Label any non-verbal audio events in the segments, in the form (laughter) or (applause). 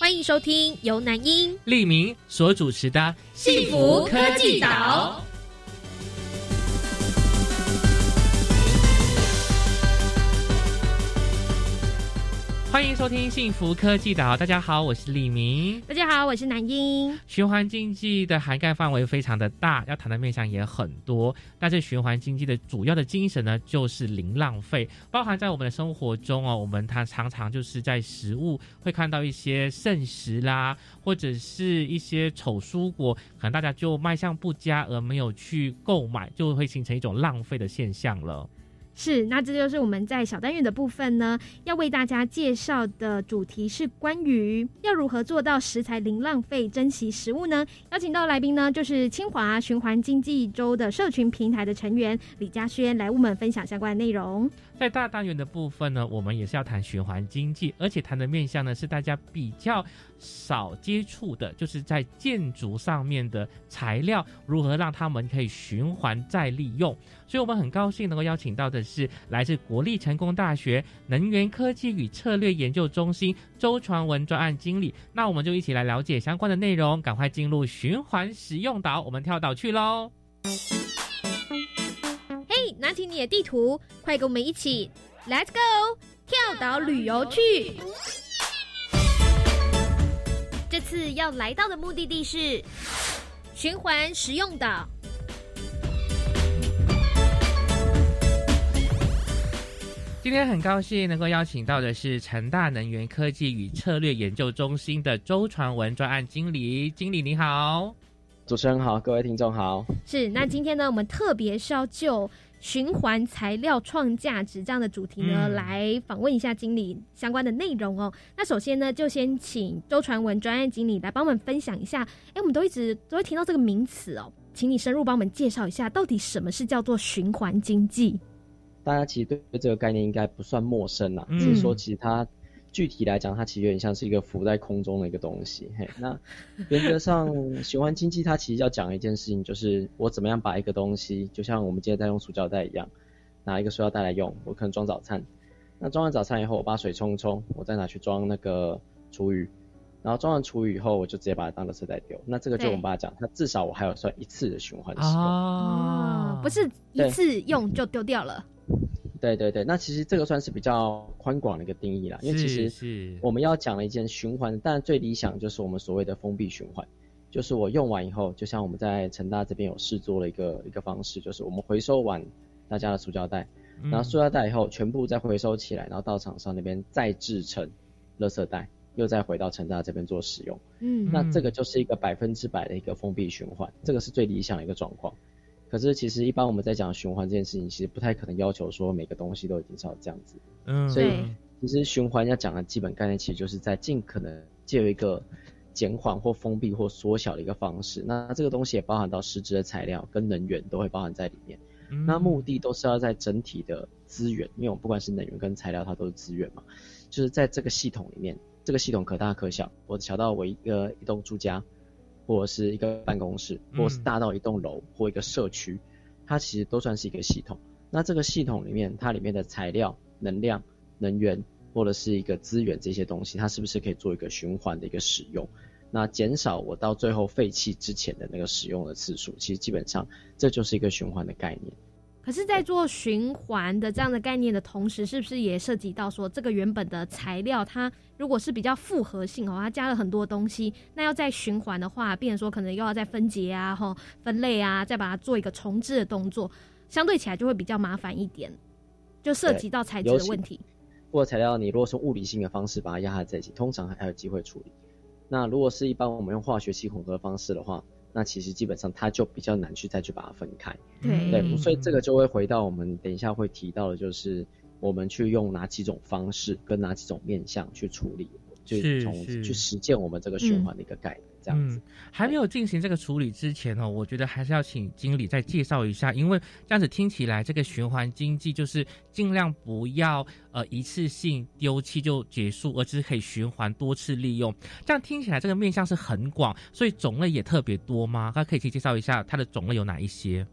欢迎收听由南英、利明所主持的《幸福科技岛》。欢迎收听《幸福科技岛》，大家好，我是李明。大家好，我是南英。循环经济的涵盖范围非常的大，要谈的面向也很多。但是循环经济的主要的精神呢，就是零浪费，包含在我们的生活中哦。我们它常常就是在食物会看到一些剩食啦，或者是一些丑蔬果，可能大家就卖相不佳而没有去购买，就会形成一种浪费的现象了。是，那这就是我们在小单元的部分呢，要为大家介绍的主题是关于要如何做到食材零浪费、珍惜食物呢？邀请到来宾呢，就是清华循环经济周的社群平台的成员李嘉轩来为我们分享相关的内容。在大单元的部分呢，我们也是要谈循环经济，而且谈的面向呢是大家比较少接触的，就是在建筑上面的材料如何让他们可以循环再利用。所以我们很高兴能够邀请到的是来自国立成功大学能源科技与策略研究中心周传文专案经理。那我们就一起来了解相关的内容，赶快进入循环使用岛，我们跳岛去喽！嘿，拿起你的地图，快跟我们一起，Let's go，跳岛旅游去！这次要来到的目的地是循环实用岛。今天很高兴能够邀请到的是成大能源科技与策略研究中心的周传文专案经理，经理你好，主持人好，各位听众好。是，那今天呢，我们特别是要就循环材料创价值这样的主题呢，来访问一下经理相关的内容哦。那首先呢，就先请周传文专案经理来帮我们分享一下。哎，我们都一直都会听到这个名词哦，请你深入帮我们介绍一下，到底什么是叫做循环经济？大家其实对这个概念应该不算陌生啦，只是说其实它具体来讲，它其实有点像是一个浮在空中的一个东西。嘿，那原则上循环经济它其实要讲一件事情，就是我怎么样把一个东西，就像我们今天在用塑胶袋一样，拿一个塑料袋来用，我可能装早餐，那装完早餐以后，我把水冲一冲，我再拿去装那个厨余，然后装完厨余以后，我就直接把它当垃圾袋丢。那这个就我们把它讲，它至少我还有算一次的循环使用，哦，不是一次用就丢掉了。对对对，那其实这个算是比较宽广的一个定义啦，因为其实我们要讲了一件循环，但最理想就是我们所谓的封闭循环，就是我用完以后，就像我们在成大这边有试做了一个一个方式，就是我们回收完大家的塑胶袋，然后塑料袋以后全部再回收起来，然后到厂商那边再制成垃圾袋，又再回到成大这边做使用。嗯，那这个就是一个百分之百的一个封闭循环，这个是最理想的一个状况。可是其实一般我们在讲循环这件事情，其实不太可能要求说每个东西都一定是要这样子。嗯，所以其实循环要讲的基本概念，其实就是在尽可能借由一个减缓或封闭或缩小的一个方式。那这个东西也包含到实质的材料跟能源都会包含在里面。那目的都是要在整体的资源，因为我们不管是能源跟材料，它都是资源嘛，就是在这个系统里面，这个系统可大可小，我小到我一个一栋住家。或者是一个办公室，或者是大到一栋楼或一个社区，它其实都算是一个系统。那这个系统里面，它里面的材料、能量、能源或者是一个资源这些东西，它是不是可以做一个循环的一个使用？那减少我到最后废弃之前的那个使用的次数，其实基本上这就是一个循环的概念。可是，在做循环的这样的概念的同时，是不是也涉及到说，这个原本的材料，它如果是比较复合性哦，它加了很多东西，那要再循环的话，变成说可能又要再分解啊、吼分类啊，再把它做一个重置的动作，相对起来就会比较麻烦一点，就涉及到材质的问题。复合材料，你如果是物理性的方式把它压在一起，通常还有机会处理。那如果是一般我们用化学系混合方式的话，那其实基本上它就比较难去再去把它分开，对，所以这个就会回到我们等一下会提到的，就是我们去用哪几种方式跟哪几种面向去处理去从去实践我们这个循环的一个概念。这样子，还没有进行这个处理之前哦，我觉得还是要请经理再介绍一下，因为这样子听起来，这个循环经济就是尽量不要呃一次性丢弃就结束，而是可以循环多次利用。这样听起来，这个面向是很广，所以种类也特别多吗？他可以去介绍一下它的种类有哪一些？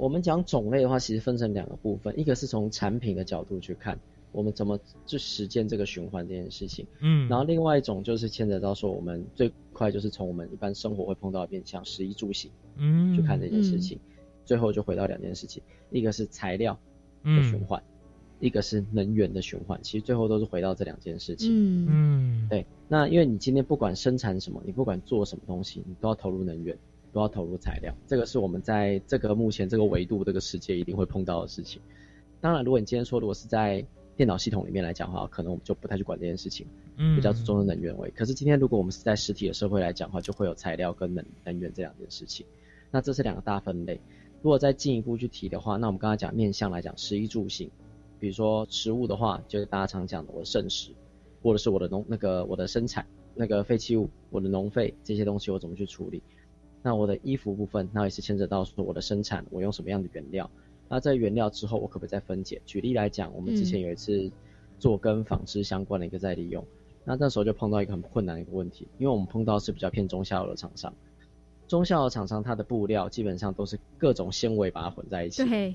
我们讲种类的话，其实分成两个部分，一个是从产品的角度去看。我们怎么去实践这个循环这件事情？嗯，然后另外一种就是牵扯到说，我们最快就是从我们一般生活会碰到的面向，食衣住行，嗯，去看这件事情，最后就回到两件事情，一个是材料的循环，一个是能源的循环，其实最后都是回到这两件事情。嗯嗯，对。那因为你今天不管生产什么，你不管做什么东西，你都要投入能源，都要投入材料，这个是我们在这个目前这个维度这个世界一定会碰到的事情。当然，如果你今天说如果是在电脑系统里面来讲的话，可能我们就不太去管这件事情，嗯，比较注重能源位。可是今天如果我们是在实体的社会来讲的话，就会有材料跟能能源这两件事情。那这是两个大分类。如果再进一步去提的话，那我们刚才讲面向来讲，食衣住行，比如说食物的话，就是大家常讲的我的剩食，或者是我的农那个我的生产那个废弃物，我的农废这些东西我怎么去处理？那我的衣服部分，那也是牵扯到说我的生产，我用什么样的原料？那在原料之后，我可不可以再分解？举例来讲，我们之前有一次做跟纺织相关的一个再利用，那那时候就碰到一个很困难的一个问题，因为我们碰到是比较偏中下游的厂商，中下游厂商它的布料基本上都是各种纤维把它混在一起，对，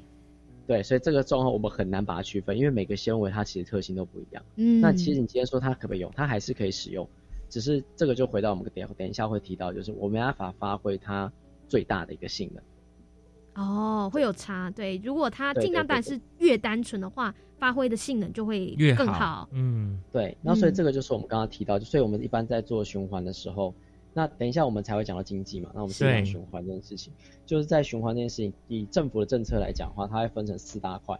对，所以这个状况我们很难把它区分，因为每个纤维它其实特性都不一样。嗯，那其实你今天说它可不可以用，它还是可以使用，只是这个就回到我们等等一下会提到，就是我没办法发挥它最大的一个性能。哦，会有差，对。如果它尽量当然是越单纯的话，发挥的性能就会越更好。嗯，对。那所以这个就是我们刚刚提到，就所以我们一般在做循环的时候，那等一下我们才会讲到经济嘛。那我们先讲循环这件事情，就是在循环这件事情，以政府的政策来讲的话，它会分成四大块。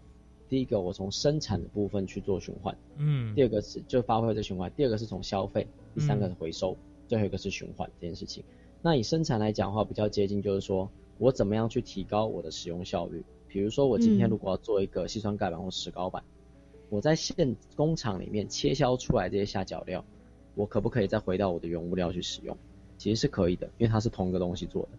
第一个，我从生产的部分去做循环。嗯。第二个是就发挥这循环，第二个是从消费，第三个是回收，最后一个是循环这件事情。那以生产来讲的话，比较接近就是说。我怎么样去提高我的使用效率？比如说，我今天如果要做一个细酸盖板或石膏板，我在现工厂里面切削出来这些下脚料，我可不可以再回到我的原物料去使用？其实是可以的，因为它是同一个东西做的。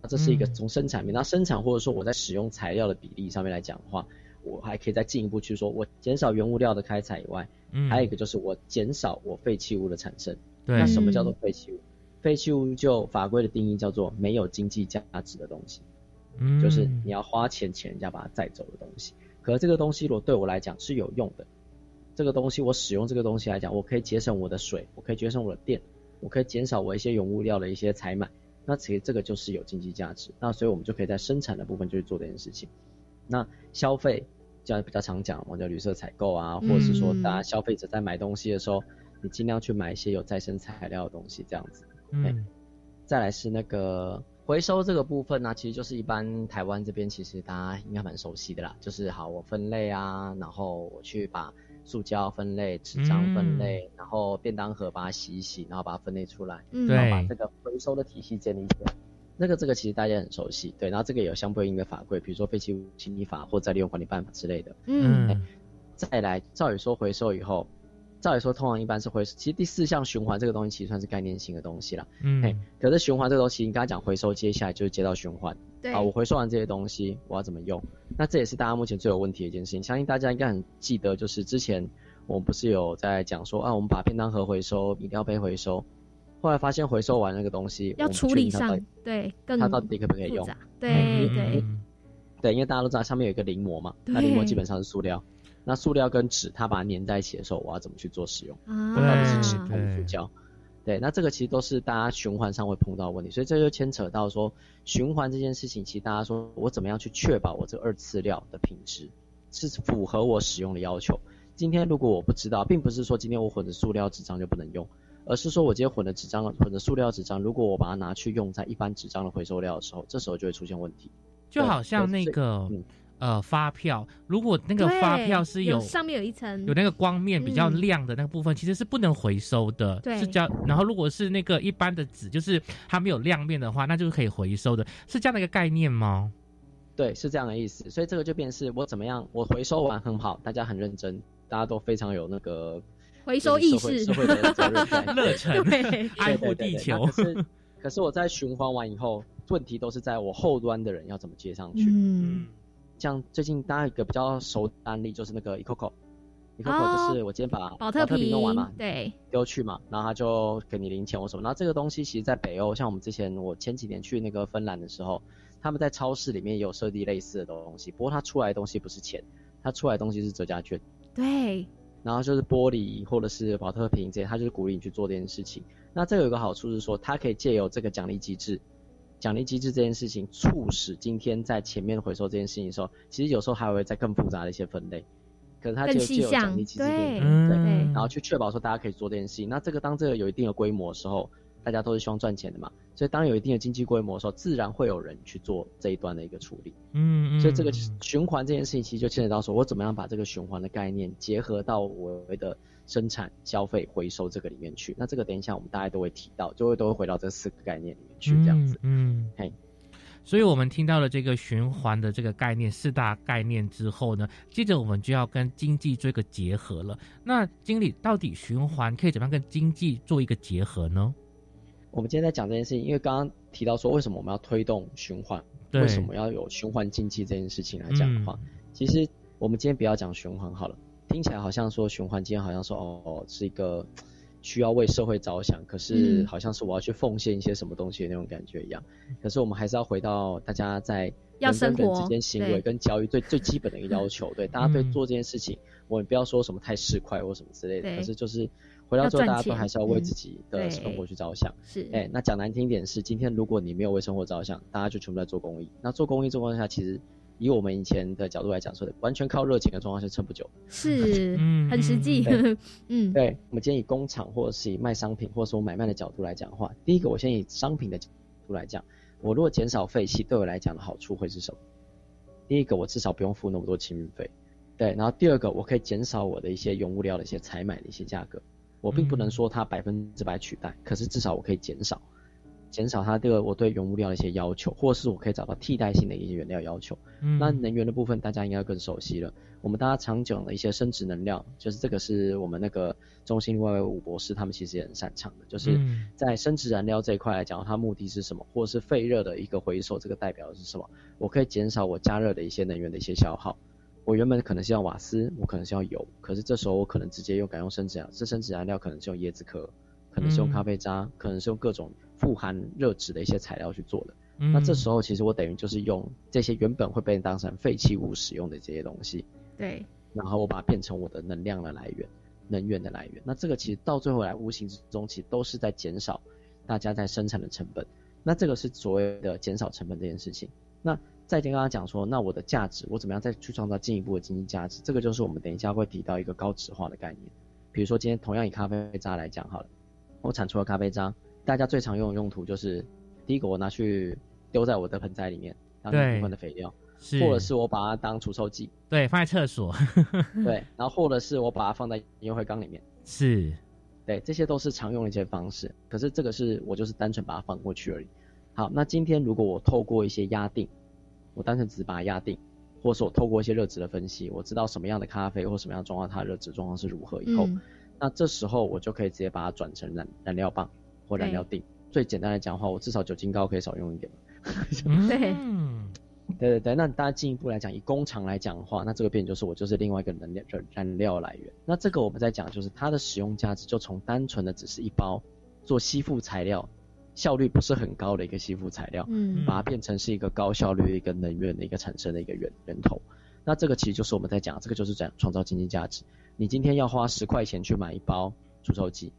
那这是一个从生产面，那生产或者说我在使用材料的比例上面来讲的话，我还可以再进一步去说，我减少原物料的开采以外，还有一个就是我减少我废弃物的产生。那什么叫做废弃物？废弃物就法规的定义叫做没有经济价值的东西，嗯，就是你要花钱请人家把它载走的东西。可是这个东西如果对我来讲是有用的，这个东西我使用这个东西来讲，我可以节省我的水，我可以节省我的电，我可以减少我一些原物料的一些采买，那其实这个就是有经济价值。那所以我们就可以在生产的部分就去做这件事情。那消费，这样比较常讲，我叫绿色采购啊，或者是说大家消费者在买东西的时候，你尽量去买一些有再生材料的东西，这样子。嗯，再来是那个回收这个部分呢，其实就是一般台湾这边其实大家应该蛮熟悉的啦，就是好我分类啊，然后我去把塑胶分类、纸张分类，然后便当盒把它洗一洗，然后把它分类出来，然后把这个回收的体系建立起来。那个这个其实大家很熟悉，对，然后这个有相对应的法规，比如说废弃物清理法或再利用管理办法之类的。嗯，再来，照理说回收以后。照理说，通常一般是回收，其实第四项循环这个东西其实算是概念性的东西了。嗯。哎，可是循环这个东西，你刚才讲回收，接下来就是接到循环。对。啊，我回收完这些东西，我要怎么用？那这也是大家目前最有问题的一件事情。相信大家应该很记得，就是之前我们不是有在讲说啊，我们把便当盒回收，饮料杯回收，后来发现回收完那个东西要处理上，对，它到底可不可以用？对对。对，因为大家都知道上面有一个临摹嘛，那临摹基本上是塑料。那塑料跟纸，它把它粘在一起的时候，我要怎么去做使用？到底是纸还是塑胶？对，那这个其实都是大家循环上会碰到的问题，所以这就牵扯到说循环这件事情，其实大家说我怎么样去确保我这二次料的品质是符合我使用的要求？今天如果我不知道，并不是说今天我混的塑料纸张就不能用，而是说我今天混的纸张混的塑料纸张，如果我把它拿去用在一般纸张的回收料的时候，这时候就会出现问题。就好像那个。呃，发票如果那个发票是有上面有一层有那个光面比较亮的那个部分，其实是不能回收的，对是叫。然后如果是那个一般的纸，就是它没有亮面的话，那就是可以回收的，是这样的一个概念吗？对，是这样的意思。所以这个就变是我怎么样，我回收完很好，大家很认真，大家都非常有那个回收意识、社会的责任、(laughs) 热忱、爱护地球。可是，可是我在循环完以后，问题都是在我后端的人要怎么接上去。嗯，像最近大家一个比较熟的案例就是那个 Ecoco，Ecoco 就是我今天把保特瓶弄完嘛，对，丢去嘛，然后他就给你零钱或什么。然后这个东西其实，在北欧，像我们之前我前几年去那个芬兰的时候，他们在超市里面也有设计类似的东西，不过它出来的东西不是钱，它出来的东西是折价券。对。然后就是玻璃或者是保特瓶这些，他就是鼓励你去做这件事情。那这个有个好处是说，它可以借由这个奖励机制，奖励机制这件事情，促使今天在前面回收这件事情的时候，其实有时候还会在更复杂的一些分类。可是它就借由奖励机制，对对，然后去确保说大家可以做这件事情。那这个当这个有一定的规模的时候。大家都是希望赚钱的嘛，所以当有一定的经济规模的时候，自然会有人去做这一端的一个处理。嗯，嗯所以这个循环这件事情，其实就牵扯到说我怎么样把这个循环的概念结合到我的生产、消费、回收这个里面去。那这个等一下我们大家都会提到，就会都会回到这四个概念里面去这样子。嗯，嘿，所以我们听到了这个循环的这个概念四大概念之后呢，接着我们就要跟经济做一个结合了。那经理到底循环可以怎么样跟经济做一个结合呢？我们今天在讲这件事情，因为刚刚提到说为什么我们要推动循环，为什么要有循环经济这件事情来讲的话，其实我们今天不要讲循环好了，听起来好像说循环今天好像说哦是一个需要为社会着想，可是好像是我要去奉献一些什么东西的那种感觉一样。可是我们还是要回到大家在人跟人之间行为跟交易最最基本的一个要求，对大家对做这件事情，我们不要说什么太市侩或什么之类的，可是就是。回到之后，大家都还是要为自己的生活去着想。是，哎，那讲难听一点是，今天如果你没有为生活着想，大家就全部在做公益。那做公益状况下，其实以我们以前的角度来讲，说的完全靠热情的状况是撑不久。是，(laughs) 嗯很实际。嗯，对。我们今天以工厂或者是以卖商品或者说买卖的角度来讲的话，第一个，我先以商品的角度来讲，我如果减少废弃，对我来讲的好处会是什么？第一个，我至少不用付那么多清运费。对，然后第二个，我可以减少我的一些原物料的一些采买的一些价格。我并不能说它百分之百取代，可是至少我可以减少，减少它这个我对原物料的一些要求，或是我可以找到替代性的一些原料要求。那能源的部分大家应该更熟悉了。我们大家常讲的一些生殖能量，就是这个是我们那个中心外围五博士他们其实也很擅长的，就是在生殖燃料这一块来讲，它目的是什么，或者是废热的一个回收，这个代表的是什么？我可以减少我加热的一些能源的一些消耗。我原本可能是要瓦斯，我可能是要油，可是这时候我可能直接用改用生质燃，这生质燃料可能是用椰子壳，可能是用咖啡渣，可能是用各种富含热值的一些材料去做的。那这时候其实我等于就是用这些原本会被当成废弃物使用的这些东西，对，然后我把它变成我的能量的来源，能源的来源。那这个其实到最后来无形之中其实都是在减少大家在生产的成本。那这个是所谓的减少成本这件事情。那再跟大家讲说，那我的价值，我怎么样再去创造进一步的经济价值？这个就是我们等一下会提到一个高值化的概念。比如说今天同样以咖啡渣来讲好了，我产出了咖啡渣，大家最常用的用途就是，第一个我拿去丢在我的盆栽里面当一部分的肥料，或者是我把它当除臭剂，对，放在厕所，对，(laughs) 然后或者是我把它放在烟灰缸里面，是，对，这些都是常用的一些方式。可是这个是我就是单纯把它放过去而已。好，那今天如果我透过一些压定。我单纯只是把它压定，或者说我透过一些热值的分析，我知道什么样的咖啡或什么样的状况它的热值状况是如何以后，那这时候我就可以直接把它转成燃燃料棒或燃料锭。最简单来讲的话，我至少酒精膏可以少用一点。(laughs) 对，对对对。那大家进一步来讲，以工厂来讲的话，那这个变就是我就是另外一个能量燃燃料来源。那这个我们在讲就是它的使用价值，就从单纯的只是一包做吸附材料。效率不是很高的一个吸附材料，嗯，把它变成是一个高效率的一个能源的一个产生的一个源源头。那这个其实就是我们在讲，这个就是在创造经济价值。你今天要花十块钱去买一包除臭剂，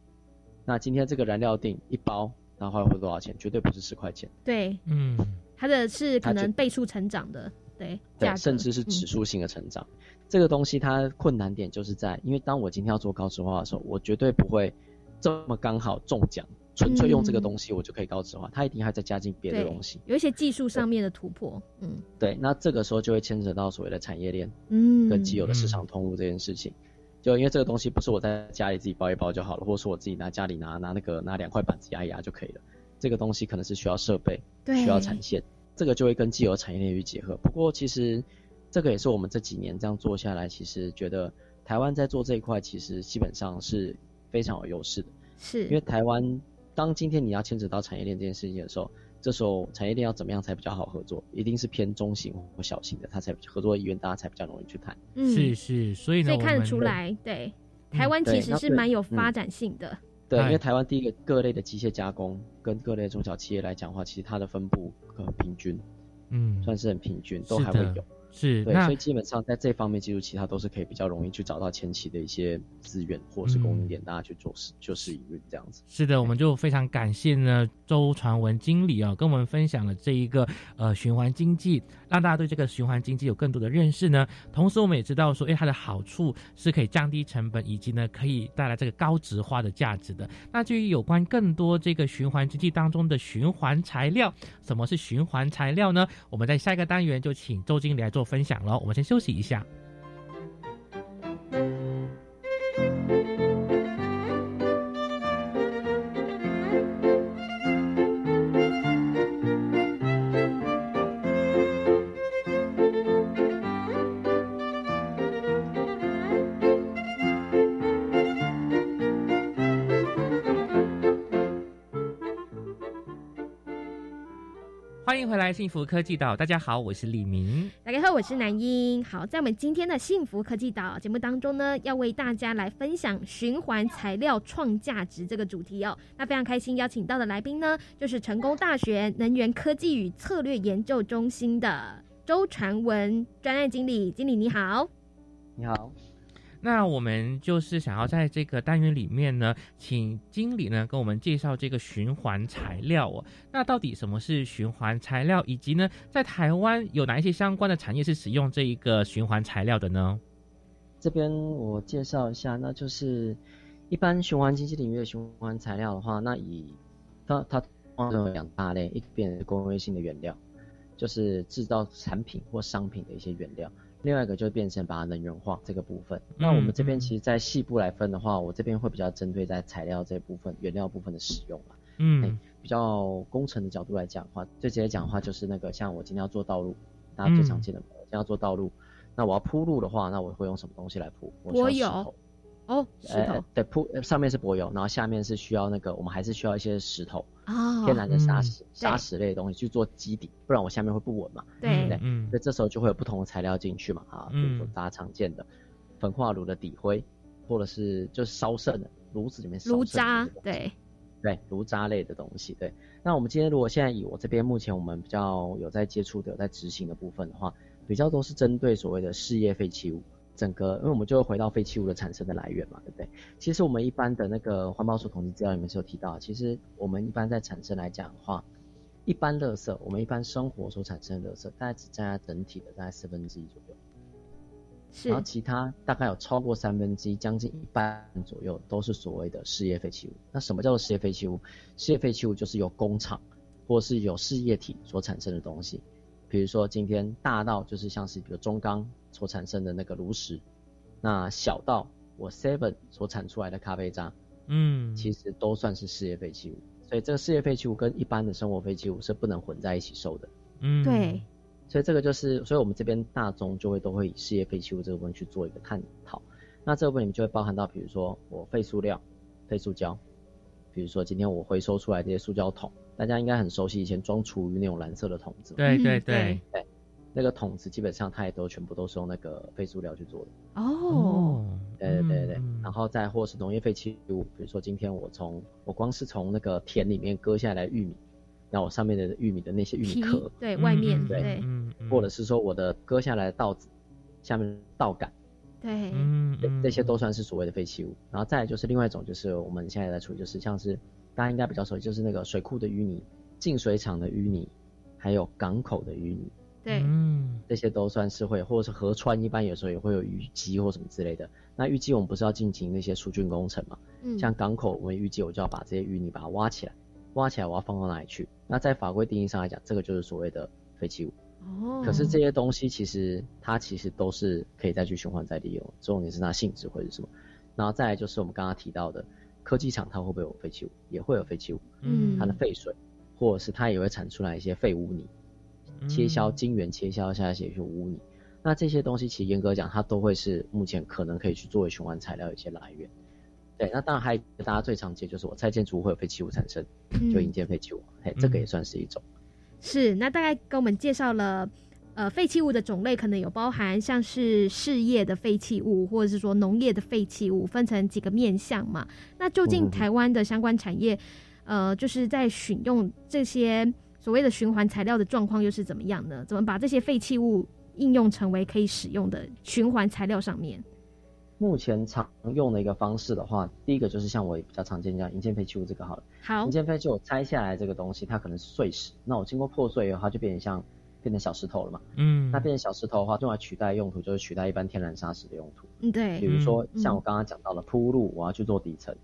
那今天这个燃料锭一包，然后会多少钱？绝对不是十块钱。对，嗯，它的是可能倍数成长的，对，对，甚至是指数性的成长。这个东西它困难点就是在，因为当我今天要做高值化的时候，我绝对不会这么刚好中奖。纯粹用这个东西，我就可以高值化，它一定还在加进别的东西，有一些技术上面的突破，嗯，对，那这个时候就会牵扯到所谓的产业链，嗯，跟既有的市场通路这件事情，就因为这个东西不是我在家里自己包一包就好了，或者说我自己拿家里拿拿那个拿两块板子压一压就可以了，这个东西可能是需要设备，需要产线，这个就会跟既有产业链去结合。不过其实这个也是我们这几年这样做下来，其实觉得。台湾在做这一块，其实基本上是非常有优势的。是。因为台湾，当今天你要牵扯到产业链这件事情的时候，这时候产业链要怎么样才比较好合作？一定是偏中型或小型的，它才合作意愿大家才比较容易去谈。嗯，是是，所以呢，所以看得出来，对，台湾其实是蛮有发展性的。对，因为台湾第一个各类的机械加工跟各类中小企业来讲的话，其实它的分布很平均，嗯，算是很平均，都还会有。是，对，所以基本上在这方面，技术其他都是可以比较容易去找到前期的一些资源或者是供应点，大家去做事就是营运这样子。是的，我们就非常感谢呢周传文经理啊，跟我们分享了这一个呃循环经济，让大家对这个循环经济有更多的认识呢。同时，我们也知道说，哎，它的好处是可以降低成本，以及呢可以带来这个高值化的价值的。那至于有关更多这个循环经济当中的循环材料，什么是循环材料呢？我们在下一个单元就请周经理来做。做分享了，我们先休息一下。欢迎回来，幸福科技岛。大家好，我是李明。我是南英。好，在我们今天的幸福科技岛节目当中呢，要为大家来分享循环材料创价值这个主题哦。那非常开心邀请到的来宾呢，就是成功大学能源科技与策略研究中心的周传文专案经理。经理你好，你好。那我们就是想要在这个单元里面呢，请经理呢跟我们介绍这个循环材料哦。那到底什么是循环材料，以及呢，在台湾有哪一些相关的产业是使用这一个循环材料的呢？这边我介绍一下，那就是一般循环经济领域的循环材料的话，那以它它分有两大类，一边是工业性的原料，就是制造产品或商品的一些原料。另外一个就变成把它能源化这个部分。那我们这边其实，在细部来分的话，我这边会比较针对在材料这部分、原料部分的使用嘛。嗯。比较工程的角度来讲的话，最直接讲的话就是那个，像我今天要做道路，大家最常见的，今天要做道路，那我要铺路的话，那我会用什么东西来铺？我有。哦，石头。对铺上面是柏油，然后下面是需要那个，我们还是需要一些石头啊，天然的砂石、砂石类的东西去做基底，不然我下面会不稳嘛。对。对，所以这时候就会有不同的材料进去嘛，啊，比如说大家常见的焚化炉的底灰，或者是就是烧剩的炉子里面炉渣，对。对炉渣类的东西。对，那我们今天如果现在以我这边目前我们比较有在接触的、有在执行的部分的话，比较都是针对所谓的事业废弃物。整个，因为我们就会回到废弃物的产生的来源嘛，对不对？其实我们一般的那个环保署统计资料里面是有提到，其实我们一般在产生来讲的话，一般垃圾，我们一般生活所产生的垃圾，大概只占整体的大概四分之一左右。是。然后其他大概有超过三分之一，将近一半左右都是所谓的事业废弃物。那什么叫做事业废弃物？事业废弃物就是由工厂或是有事业体所产生的东西。比如说今天大到就是像是比如中钢所产生的那个炉石，那小到我 Seven 所产出来的咖啡渣，嗯，其实都算是事业废弃物。所以这个事业废弃物跟一般的生活废弃物是不能混在一起收的。嗯，对。所以这个就是，所以我们这边大宗就会都会以事业废弃物这个部分去做一个探讨。那这个部分里面就会包含到，比如说我废塑料、废塑胶，比如说今天我回收出来这些塑胶桶。大家应该很熟悉以前装厨余那种蓝色的桶子，对对对对，那个桶子基本上它也都全部都是用那个废塑料去做的。哦，对对对对，然后再或是农业废弃物，比如说今天我从我光是从那个田里面割下来玉米，那我上面的玉米的那些玉米壳，对外面对，或者是说我的割下来的稻子下面稻杆，对，嗯，这些都算是所谓的废弃物。然后再就是另外一种就是我们现在在处理，就是像是。大家应该比较熟悉，就是那个水库的淤泥、净水厂的淤泥，还有港口的淤泥。对，嗯，这些都算是会，或者是河川，一般有时候也会有淤积或什么之类的。那淤积我们不是要进行那些疏浚工程嘛？嗯，像港口我们预计，我就要把这些淤泥把它挖起来，挖起来我要放到哪里去？那在法规定义上来讲，这个就是所谓的废弃物。哦，可是这些东西其实它其实都是可以再去循环再利用，重点是它性质会是什么？然后再来就是我们刚刚提到的。科技厂它会不会有废弃物？也会有废弃物，嗯，它的废水，或者是它也会产出来一些废污泥，切削晶圆切削下来一些污泥。那这些东西其实严格讲，它都会是目前可能可以去作为循环材料的一些来源。对，那当然还有大家最常见就是我拆建筑物会有废弃物产生，就引建废弃物，嘿，这个也算是一种。是，那大概跟我们介绍了，呃，废弃物的种类可能有包含像是事业的废弃物，或者是说农业的废弃物，分成几个面向嘛。那究竟台湾的相关产业，呃，就是在选用这些所谓的循环材料的状况又是怎么样呢？怎么把这些废弃物应用成为可以使用的循环材料上面？目前常用的一个方式的话，第一个就是像我比较常见这样银件废弃物这个好了。好，银件废弃物拆下来这个东西，它可能是碎石，那我经过破碎以后，它就变成像变成小石头了嘛。嗯。那变成小石头的话，用来取代用途就是取代一般天然砂石的用途。嗯，对。比如说像我刚刚讲到了铺路，我要去做底层，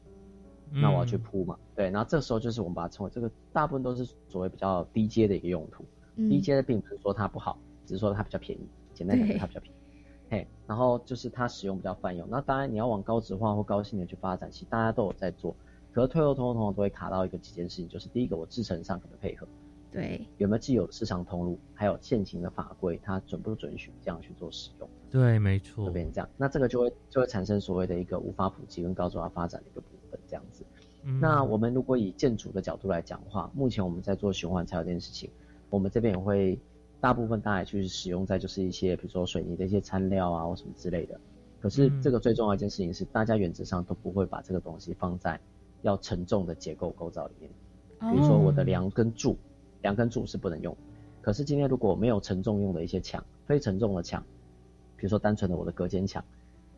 那我要去铺嘛。对，然后这时候就是我们把它称为这个大部分都是所谓比较低阶的一个用途。低阶的并不是说它不好，只是说它比较便宜。简单讲，它比较便宜。(laughs) 嘿，然后就是它使用比较泛用，那当然你要往高值化或高性能去发展，其实大家都有在做，可是退后通通通都会卡到一个几件事情，就是第一个我制程上可能配合，对，有没有既有的市场通路，还有现行的法规，它准不准许这样去做使用？对，没错，会变成这样，那这个就会就会产生所谓的一个无法普及跟高质化发展的一个这样子。那我们如果以建筑的角度来讲的话，目前我们在做循环材料这件事情，我们这边也会。大部分大家去使用在就是一些比如说水泥的一些餐料啊或什么之类的，可是这个最重要一件事情是，大家原则上都不会把这个东西放在要沉重的结构构造里面。比如说我的梁跟柱，梁跟柱是不能用。可是今天如果没有承重用的一些墙，非承重的墙，比如说单纯的我的隔间墙。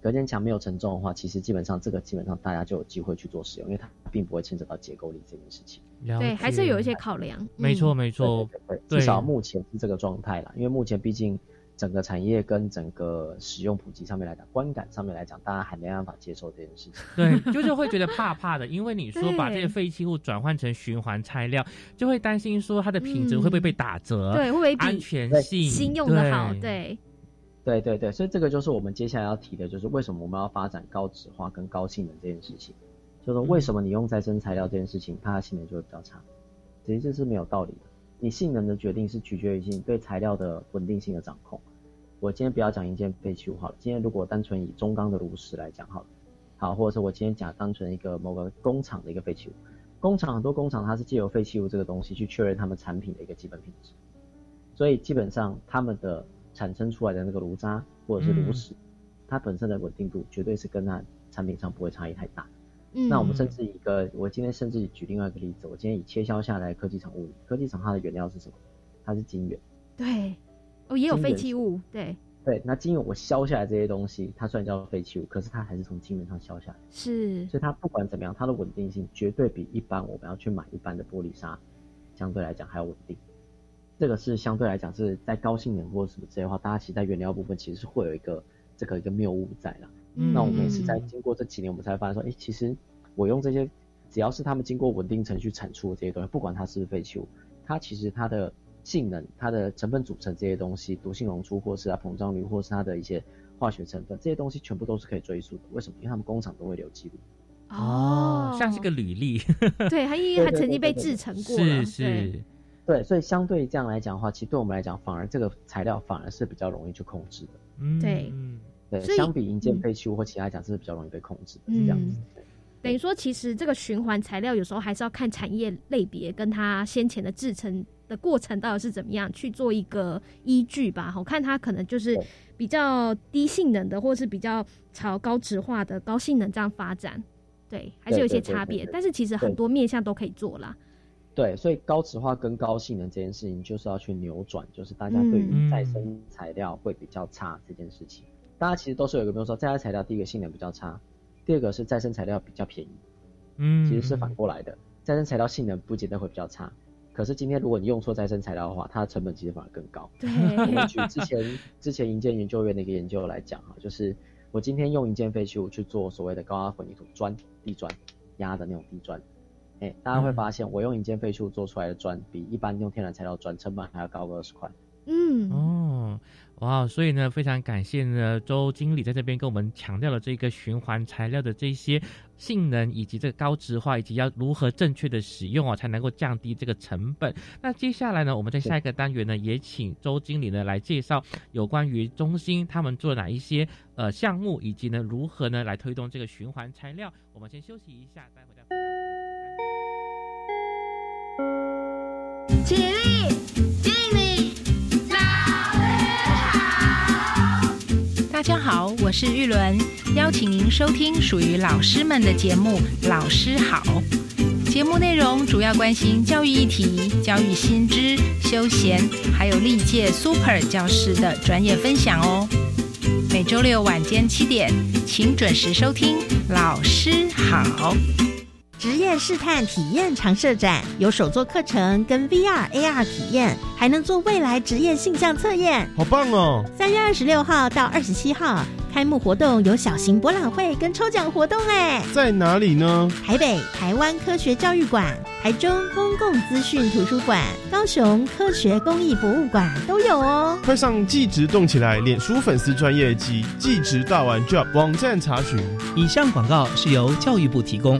隔间墙没有承重的话，其实基本上这个基本上大家就有机会去做使用，因为它并不会牵扯到结构力这件事情。对，还是有一些考量。没错，没错，至少目前是这个状态啦。因为目前毕竟整个产业跟整个使用普及上面来讲，观感上面来讲，大家还没办法接受这件事情。对，(laughs) 就是会觉得怕怕的，因为你说把这些废弃物转换成循环材料，就会担心说它的品质会不会被打折？对，会不会安全性新用的好？对。对对对，所以这个就是我们接下来要提的，就是为什么我们要发展高质化跟高性能这件事情。就是为什么你用再生材料这件事情，它的性能就会比较差。其实这是没有道理的。你性能的决定是取决于你对材料的稳定性的掌控。我今天不要讲一件废弃物好了，今天如果单纯以中钢的炉石来讲好了，好，或者是我今天讲单纯一个某个工厂的一个废弃物，工厂很多工厂它是借由废弃物这个东西去确认他们产品的一个基本品质，所以基本上他们的。产生出来的那个炉渣或者是炉石，它本身的稳定度绝对是跟它产品上不会差异太大。嗯，那我们甚至一个，我今天甚至举另外一个例子，我今天以切削下来科技厂物理，科技厂它的原料是什么？它是金元。对，哦，也有废弃物。对，对，那金元我削下来这些东西，它虽然叫废弃物，可是它还是从金元上削下来。是，所以它不管怎么样，它的稳定性绝对比一般我们要去买一般的玻璃砂，相对来讲还要稳定。这个是相对来讲是在高性能或者什么之类的话，大家其实在原料部分其实是会有一个这个一个谬误在啦。那我们也是在经过这几年，我们才发现说，哎，其实我用这些，只要是他们经过稳定程序产出的这些东西，不管它是不是废弃物，它其实它的性能、它的成分组成这些东西，毒性溶出或是它膨胀率或是它的一些化学成分，这些东西全部都是可以追溯的。为什么？因为他们工厂都会留记录。哦，像是个履历。(laughs) 对，它因为它曾经被制成过了。是是。对，所以相对这样来讲的话，其实对我们来讲，反而这个材料反而是比较容易去控制的。嗯，对，对，相比银件废弃物或其他讲，是比较容易被控制的是这样子。等于说，其实这个循环材料有时候还是要看产业类别跟它先前的制成的过程到底是怎么样去做一个依据吧。我看它可能就是比较低性能的，或是比较朝高值化的高性能这样发展。对，还是有一些差别，但是其实很多面向都可以做啦。对，所以高质化跟高性能这件事情，就是要去扭转，就是大家对于再生材料会比较差这件事情。大家其实都是有一个，比如说再生材料，第一个性能比较差，第二个是再生材料比较便宜。嗯，其实是反过来的，再生材料性能不见得会比较差，可是今天如果你用错再生材料的话，它的成本其实反而更高。对，我们举之前之前银建研究院的一个研究来讲哈，就是我今天用银建废弃物去做所谓的高压混凝土砖、地砖压的那种地砖。哎，大家会发现，我用银件废弃物做出来的砖，比一般用天然材料砖成本还要高个二十块。嗯，哦，嗯。哇，所以呢，非常感谢呢，周经理在这边跟我们强调了这个循环材料的这些性能，以及这个高值化，以及要如何正确的使用啊，才能够降低这个成本。那接下来呢，我们在下一个单元呢，也请周经理呢来介绍有关于中心他们做哪一些呃项目，以及呢如何呢来推动这个循环材料。我们先休息一下，待会再回来。起立。敬礼，老师好大家好，我是玉伦，邀请您收听属于老师们的节目《老师好》。节目内容主要关心教育议题、教育新知、休闲，还有历届 Super 教师的专业分享哦。每周六晚间七点，请准时收听《老师好》。职业试探体验常设展有手作课程跟 VR AR 体验，还能做未来职业性向测验，好棒哦！三月二十六号到二十七号开幕活动有小型博览会跟抽奖活动哎，在哪里呢？台北台湾科学教育馆、台中公共资讯图书馆、高雄科学公益博物馆都有哦。快上即职动起来脸书粉丝专业及即职大玩 Job 网站查询。以上广告是由教育部提供。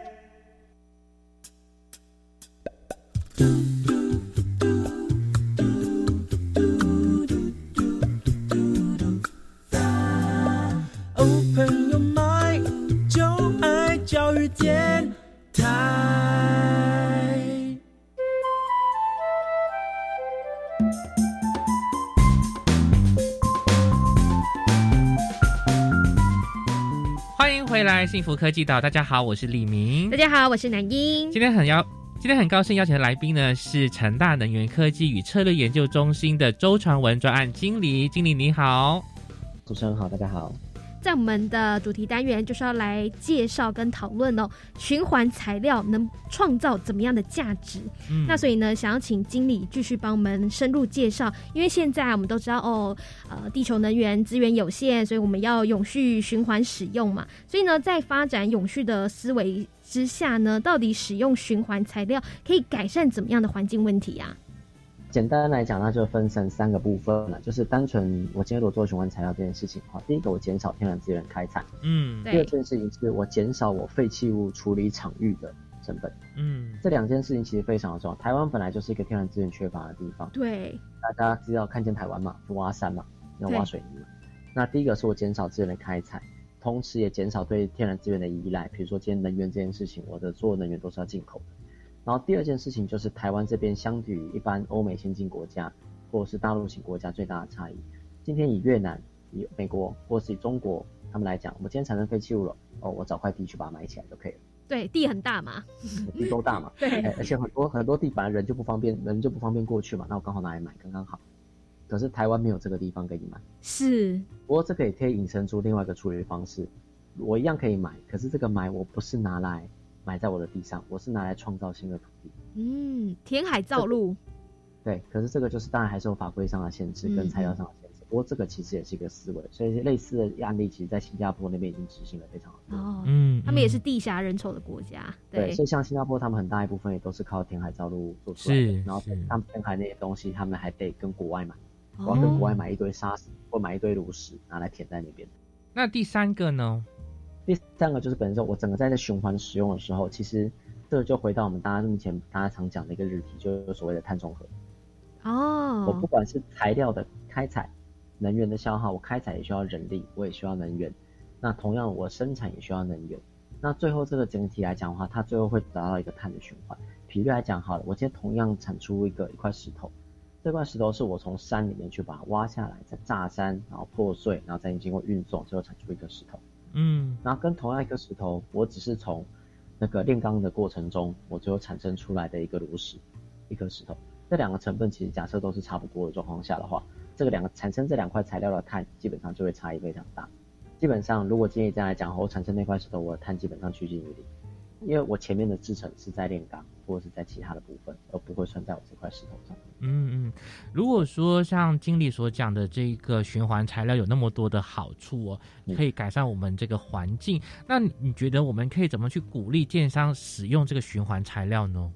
幸福科技岛。大家好，我是李明。大家好，我是南英。今天很邀，今天很高兴邀请的来宾呢是成大能源科技与策略研究中心的周传文专案经理。经理你好，主持人好，大家好。在我们的主题单元，就是要来介绍跟讨论哦，循环材料能创造怎么样的价值？嗯，那所以呢，想要请经理继续帮我们深入介绍，因为现在我们都知道哦，呃，地球能源资源有限，所以我们要永续循环使用嘛。所以呢，在发展永续的思维之下呢，到底使用循环材料可以改善怎么样的环境问题啊？简单来讲，那就分成三个部分了，就是单纯我今天如果做循环材料这件事情，哈，第一个我减少天然资源开采，嗯，第二件事情是我减少我废弃物处理场域的成本，嗯，这两件事情其实非常的重要。台湾本来就是一个天然资源缺乏的地方，对，大家知道看见台湾嘛，挖山嘛，要挖水泥嘛，那第一个是我减少资源的开采，同时也减少对天然资源的依赖，比如说今天能源这件事情，我的所有能源都是要进口的。然后第二件事情就是台湾这边相比于一般欧美先进国家或者是大陆型国家最大的差异。今天以越南、以美国或是以中国他们来讲，我们今天产生废弃物了，哦，我找块地去把它埋起来就可以了。对，地很大嘛，(laughs) 地都大嘛。对，而且很多很多地本来人就不方便，人就不方便过去嘛，那我刚好拿来买，刚刚好。可是台湾没有这个地方可以买。是。不过这个也可以引申出另外一个处理方式，我一样可以买，可是这个买我不是拿来。埋在我的地上，我是拿来创造新的土地。嗯，填海造陆。对，可是这个就是当然还是有法规上的限制跟材料上的限制。不过这个其实也是一个思维，所以类似的案例其实，在新加坡那边已经执行了非常多。哦，嗯，他们也是地狭人稠的国家。对，所以像新加坡，他们很大一部分也都是靠填海造陆做出来的。然后他们填海那些东西，他们还得跟国外买，我要跟国外买一堆沙石或买一堆炉石拿来填在那边。那第三个呢？第三个就是本身我整个在这循环使用的时候，其实这个就回到我们大家目前大家常讲的一个日题，就是所谓的碳中和。哦。我不管是材料的开采，能源的消耗，我开采也需要人力，我也需要能源。那同样，我生产也需要能源。那最后这个整体来讲的话，它最后会达到一个碳的循环。比率来讲好了，我今天同样产出一个一块石头，这块石头是我从山里面去把它挖下来，再炸山，然后破碎，然后再经过运送，最后产出一个石头。嗯，然后跟同样一个石头，我只是从那个炼钢的过程中，我最后产生出来的一个炉石，一颗石头。这两个成分其实假设都是差不多的状况下的话，这个两个产生这两块材料的碳基本上就会差异非常大。基本上，如果今天这样来讲，我产生那块石头，我的碳基本上趋近于零，因为我前面的制成是在炼钢或者是在其他的部分，而不会算在我这块石头上。嗯嗯，如果说像经理所讲的这个循环材料有那么多的好处哦，可以改善我们这个环境，那你觉得我们可以怎么去鼓励建商使用这个循环材料呢？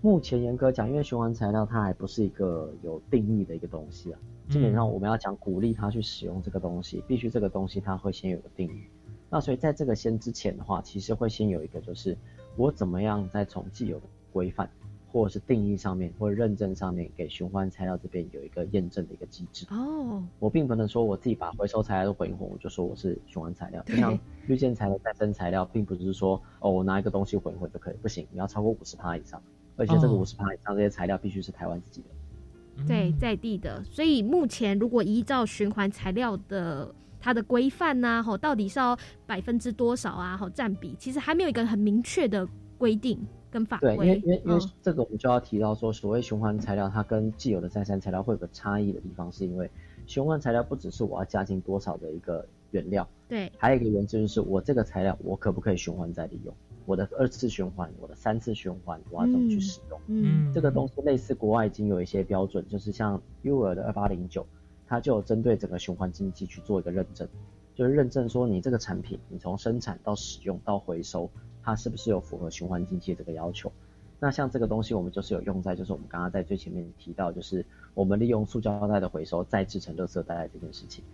目前严格讲，因为循环材料它还不是一个有定义的一个东西啊。基本上我们要讲鼓励他去使用这个东西，必须这个东西它会先有个定义。那所以在这个先之前的话，其实会先有一个，就是我怎么样在从既有的规范或者是定义上面或者认证上面，给循环材料这边有一个验证的一个机制。哦，我并不能说我自己把回收材料都混一混，我就说我是循环材料。就像绿建材的再生材料，并不是说哦我拿一个东西混一混就可以，不行，你要超过五十帕以上，而且这个五十帕以上这些材料必须是台湾自己的。对，在地的，所以目前如果依照循环材料的它的规范呐，吼，到底是要百分之多少啊？吼，占比其实还没有一个很明确的规定跟法规。对，因为因为因为这个我们就要提到说，所谓循环材料，它跟既有的再生材料会有个差异的地方，是因为循环材料不只是我要加进多少的一个原料，对，还有一个原则就是我这个材料我可不可以循环再利用。我的二次循环，我的三次循环，我要怎么去使用？嗯，这个东西类似国外已经有一些标准，就是像 U 尔的二八零九，它就针对整个循环经济去做一个认证，就是认证说你这个产品，你从生产到使用到回收，它是不是有符合循环经济这个要求？那像这个东西，我们就是有用在，就是我们刚刚在最前面提到，就是我们利用塑胶袋的回收再制成垃圾袋这件事情。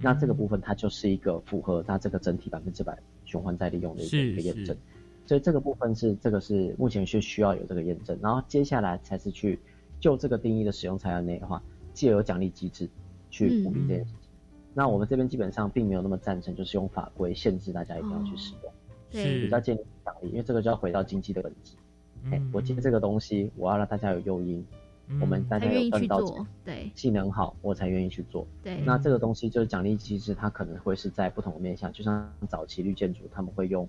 那这个部分它就是一个符合它这个整体百分之百循环再利用的一个验证。所以这个部分是这个是目前是需要有这个验证，然后接下来才是去就这个定义的使用材料内的话，既有奖励机制去鼓励这件事情。那我们这边基本上并没有那么赞成，就是用法规限制大家一定要去使用，对，比较建立奖励，因为这个就要回到经济的本质。哎，我借这个东西，我要让大家有诱因，我们大家有赚到钱，对，技能好，我才愿意去做。对，那这个东西就是奖励机制，它可能会是在不同的面向，就像早期绿建筑他们会用。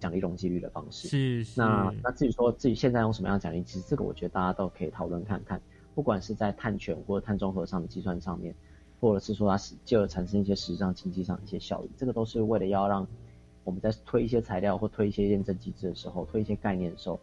奖励容积率的方式是，那那至于说自己现在用什么样的奖励，机制这个我觉得大家都可以讨论看看，不管是在碳权或者碳中和上的计算上面，或者是说它是就而产生一些实质上经济上的一些效益，这个都是为了要让我们在推一些材料或推一些验证机制的时候，推一些概念的时候，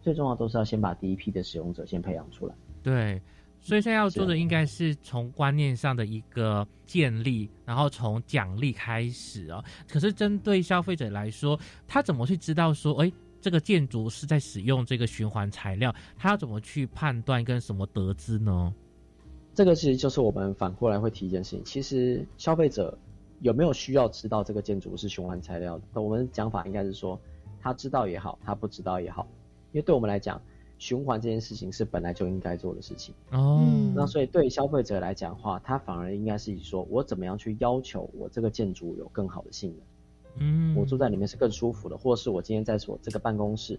最重要都是要先把第一批的使用者先培养出来。对。所以现在要做的应该是从观念上的一个建立，然后从奖励开始哦。可是针对消费者来说，他怎么去知道说，哎，这个建筑是在使用这个循环材料？他要怎么去判断跟什么得知呢？这个其实就是我们反过来会提一件事情：，其实消费者有没有需要知道这个建筑是循环材料的？我们讲法应该是说，他知道也好，他不知道也好，因为对我们来讲。循环这件事情是本来就应该做的事情哦，那所以对消费者来讲的话，他反而应该是以说我怎么样去要求我这个建筑有更好的性能，嗯，我住在里面是更舒服的，或是我今天在我这个办公室，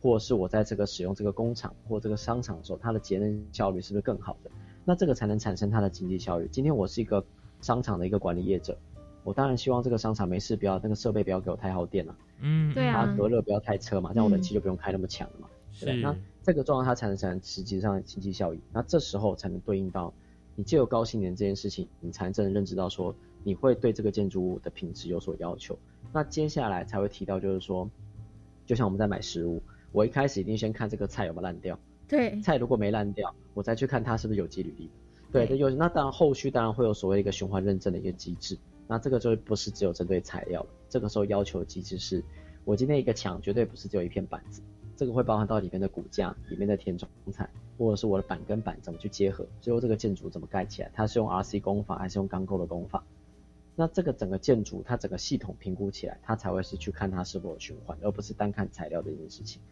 或是我在这个使用这个工厂或这个商场的时候，它的节能效率是不是更好的？那这个才能产生它的经济效益。今天我是一个商场的一个管理业者，我当然希望这个商场没事不要那个设备不要给我太耗电了，嗯，对啊，隔热不要太车嘛，这样我冷气就不用开那么强了嘛，对那。这个状况它才能产生实际上的经济效益，那这时候才能对应到你借由高性能这件事情，你才能真的认知到说你会对这个建筑物的品质有所要求。那接下来才会提到就是说，就像我们在买食物，我一开始一定先看这个菜有没有烂掉，对，菜如果没烂掉，我再去看它是不是有机履历，对，那有那当然后续当然会有所谓一个循环认证的一个机制，那这个就不是只有针对材料了，这个时候要求机制是，我今天一个墙绝对不是只有一片板子。这个会包含到里面的骨架、里面的填充材，或者是我的板跟板怎么去结合，最后这个建筑怎么盖起来，它是用 RC 工法还是用钢构的工法？那这个整个建筑它整个系统评估起来，它才会是去看它是否有循环，而不是单看材料的一件事情。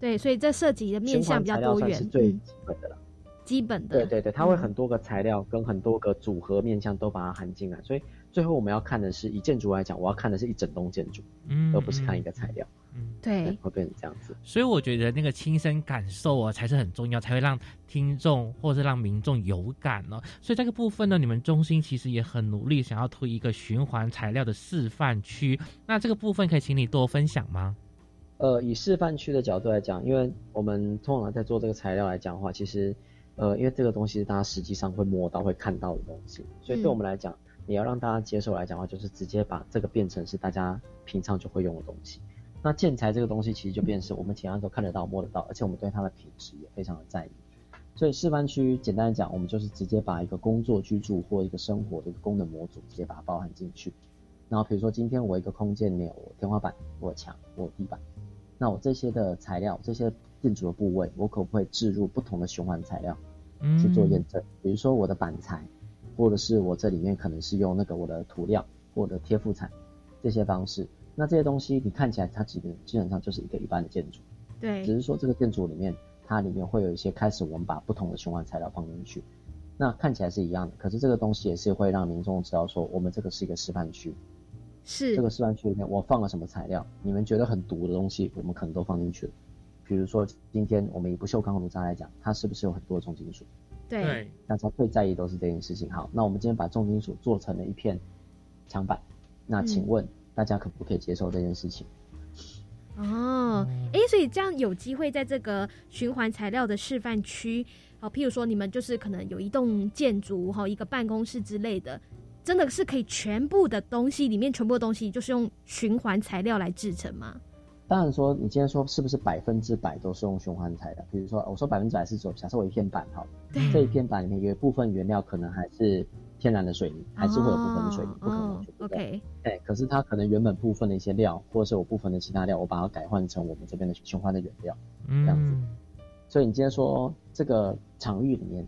对，所以这涉及的面向比较多元，是最基本的了。基本的。对对对，它会很多个材料跟很多个组合面向都把它含进来，所以最后我们要看的是以建筑来讲，我要看的是一整栋建筑，嗯，而不是看一个材料。嗯，对，会变成这样子。所以我觉得那个亲身感受啊，才是很重要，才会让听众或者是让民众有感哦。所以这个部分呢，你们中心其实也很努力，想要推一个循环材料的示范区。那这个部分可以请你多分享吗？呃，以示范区的角度来讲，因为我们通常在做这个材料来讲的话，其实，呃，因为这个东西是大家实际上会摸到、会看到的东西，所以对我们来讲，你要让大家接受来讲的话，就是直接把这个变成是大家平常就会用的东西。那建材这个东西其实就变成是我们平常都看得到、摸得到，而且我们对它的品质也非常的在意。所以示范区简单的讲，我们就是直接把一个工作、居住或一个生活的一个功能模组直接把它包含进去。然后比如说今天我一个空间里面有天花板、我墙、我地板，那我这些的材料、这些建筑的部位，我可不可以置入不同的循环材料去做验证？比如说我的板材，或者是我这里面可能是用那个我的涂料或者贴附材这些方式。那这些东西你看起来它基本基本上就是一个一般的建筑，对，只是说这个建筑里面它里面会有一些开始我们把不同的循环材料放进去，那看起来是一样的，可是这个东西也是会让民众知道说我们这个是一个示范区，是这个示范区里面我放了什么材料，你们觉得很毒的东西我们可能都放进去了，比如说今天我们以不锈钢炉渣来讲，它是不是有很多重金属？对，大家最在意都是这件事情。好，那我们今天把重金属做成了一片墙板，那请问？大家可不可以接受这件事情？哦，哎，所以这样有机会在这个循环材料的示范区，好，譬如说你们就是可能有一栋建筑哈，一个办公室之类的，真的是可以全部的东西里面全部的东西就是用循环材料来制成吗？当然说，你今天说是不是百分之百都是用循环材料？比如说，我说百分之百是说，假设我一片板哈，这一片板里面有一部分原料可能还是。天然的水泥还是会有部分的水泥，不可能全部。OK，哎，可是它可能原本部分的一些料，或者是我部分的其他料，我把它改换成我们这边的循环的原料，这样子。所以你今天说这个场域里面，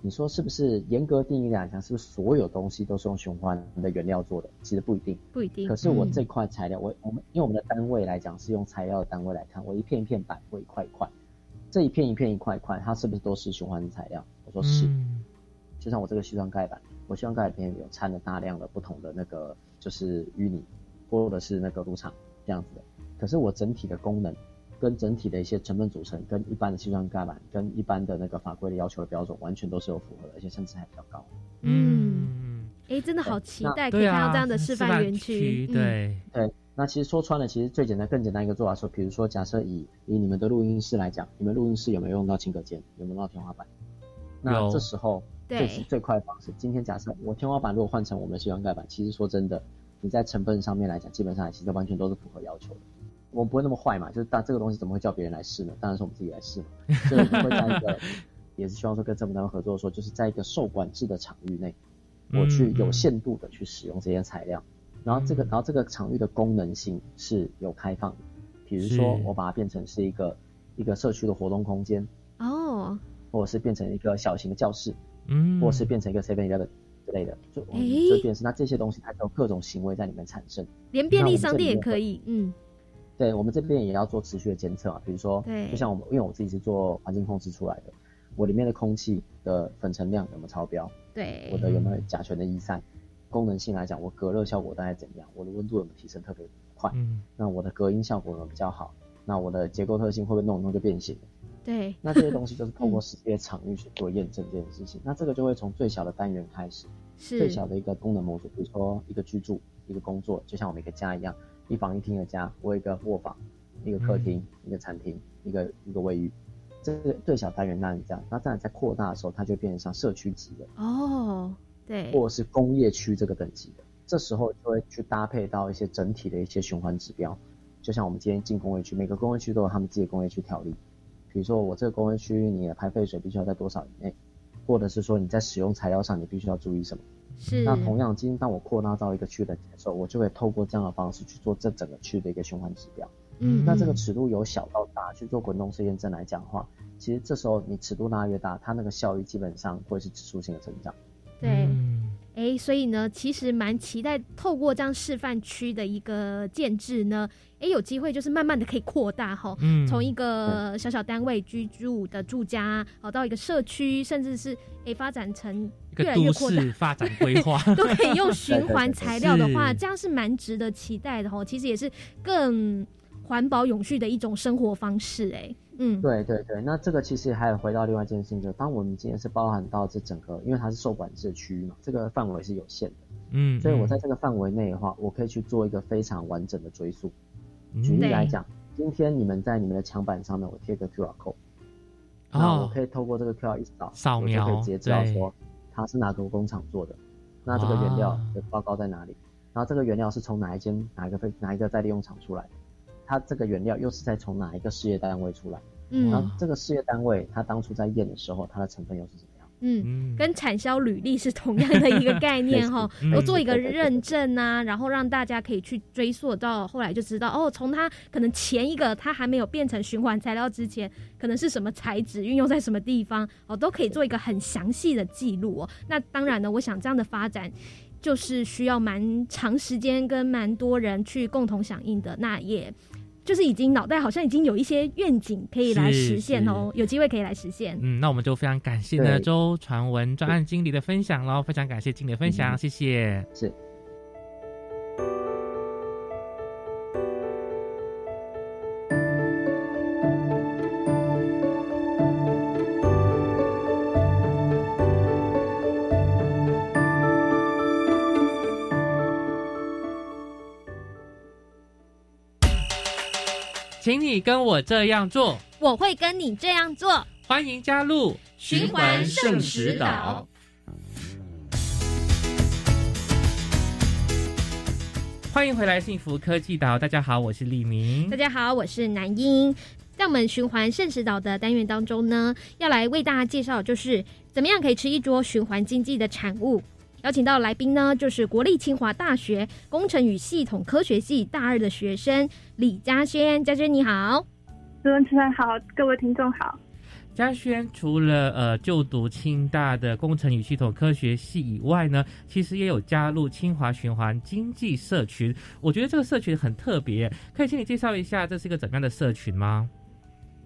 你说是不是严格定义来讲，是不是所有东西都是用循环的原料做的？其实不一定，不一定。可是我这块材料，我我们因为我们的单位来讲是用材料的单位来看，我一片一片板我一块一块，这一片一片一块一块，它是不是都是循环材料？我说是。就像我这个西装盖板。我希望盖里面有掺了大量的不同的那个，就是淤泥，或者是那个乳厂这样子的。可是我整体的功能，跟整体的一些成分组成，跟一般的西装盖板，跟一般的那个法规的要求的标准，完全都是有符合的，而且甚至还比较高。嗯，哎，真的好期待可以看到这样的示范园区。对对，那其实说穿了，其实最简单、更简单一个做法说，比如说假设以以你们的录音室来讲，你们录音室有没有用到轻隔间？有没有用到天花板？那这时候。最最快的方式。今天假设我天花板如果换成我们的吸管盖板，其实说真的，你在成本上面来讲，基本上其实完全都是符合要求的。我们不会那么坏嘛，就是但这个东西怎么会叫别人来试呢？当然是我们自己来试嘛。所以我们会在一个，(laughs) 也是希望说跟政府单位合作，说就是在一个受管制的场域内，我去有限度的去使用这些材料，然后这个然后这个场域的功能性是有开放的，比如说我把它变成是一个一个社区的活动空间哦，或者是变成一个小型的教室。嗯，或是变成一个 seven eleven 之类的，就就变成那这些东西，它有各种行为在里面产生，连便利商店也可以，嗯，对，我们这边也要做持续的监测啊，比如说，对，就像我们，因为我自己是做环境控制出来的，我里面的空气的粉尘量有没有超标？对，我的有没有甲醛的逸散？功能性来讲，我隔热效果大概怎样？我的温度有没有提升特别快？嗯，那我的隔音效果有没有比较好？那我的结构特性会不会弄一弄就变形？对，那这些东西就是透过实际的场域去做验证这件事情。那这个就会从最小的单元开始，最小的一个功能模组，比如说一个居住、一个工作，就像我们一个家一样，一房一厅的家，我一个卧房、一个客厅、一个餐厅、一个一个卫浴，这个最小单元那你这样，那这样在扩大的时候，它就变成像社区级的哦，对，或者是工业区这个等级的，这时候就会去搭配到一些整体的一些循环指标，就像我们今天进工业区，每个工业区都有他们自己的工业区条例。比如说我这个工业区你的排废水必须要在多少以内，或者是说你在使用材料上你必须要注意什么？是。那同样，今天当我扩大到一个区的时候，我就会透过这样的方式去做这整个区的一个循环指标。嗯。那这个尺度由小到大去做滚动式验证来讲的话，其实这时候你尺度拉越大，它那个效益基本上会是指数性的增长。对。哎，所以呢，其实蛮期待透过这样示范区的一个建制呢，哎，有机会就是慢慢的可以扩大哈，从一个小小单位居住的住家，哦，到一个社区，甚至是哎发展成越来越扩大发展规划，(laughs) 都可以用循环材料的话，(laughs) 这样是蛮值得期待的哈。其实也是更环保永续的一种生活方式，哎。嗯，对对对，那这个其实还有回到另外一件事情，就当我们今天是包含到这整个，因为它是受管制的区域嘛，这个范围是有限的，嗯，所以我在这个范围内的话，我可以去做一个非常完整的追溯。举例来讲，今天你们在你们的墙板上面，我贴个 QR code，那我可以透过这个 QR 一扫，扫描就可以直接知道说它是哪个工厂做的，那这个原料的报告在哪里，然后这个原料是从哪一间哪一个非哪一个再利用厂出来。它这个原料又是在从哪一个事业单位出来？嗯，那这个事业单位它当初在验的时候，它的成分又是怎么样？嗯，跟产销履历是同样的一个概念哈。(laughs) 我做一个认证啊，然后让大家可以去追溯到后来就知道哦，从它可能前一个它还没有变成循环材料之前，可能是什么材质运用在什么地方哦，都可以做一个很详细的记录哦。那当然呢，我想这样的发展就是需要蛮长时间跟蛮多人去共同响应的。那也。就是已经脑袋好像已经有一些愿景可以来实现哦，有机会可以来实现。嗯，那我们就非常感谢呢周传文专案经理的分享喽，非常感谢经理的分享，谢谢。是。请你跟我这样做，我会跟你这样做。欢迎加入循环圣石岛。欢迎回来幸福科技岛，大家好，我是李明。大家好，我是南英。在我们循环圣石岛的单元当中呢，要来为大家介绍，就是怎么样可以吃一桌循环经济的产物。邀请到来宾呢，就是国立清华大学工程与系统科学系大二的学生李嘉轩。嘉轩你好，主持人好，各位听众好。嘉轩除了呃就读清大的工程与系统科学系以外呢，其实也有加入清华循环经济社群。我觉得这个社群很特别，可以请你介绍一下这是一个怎么样的社群吗？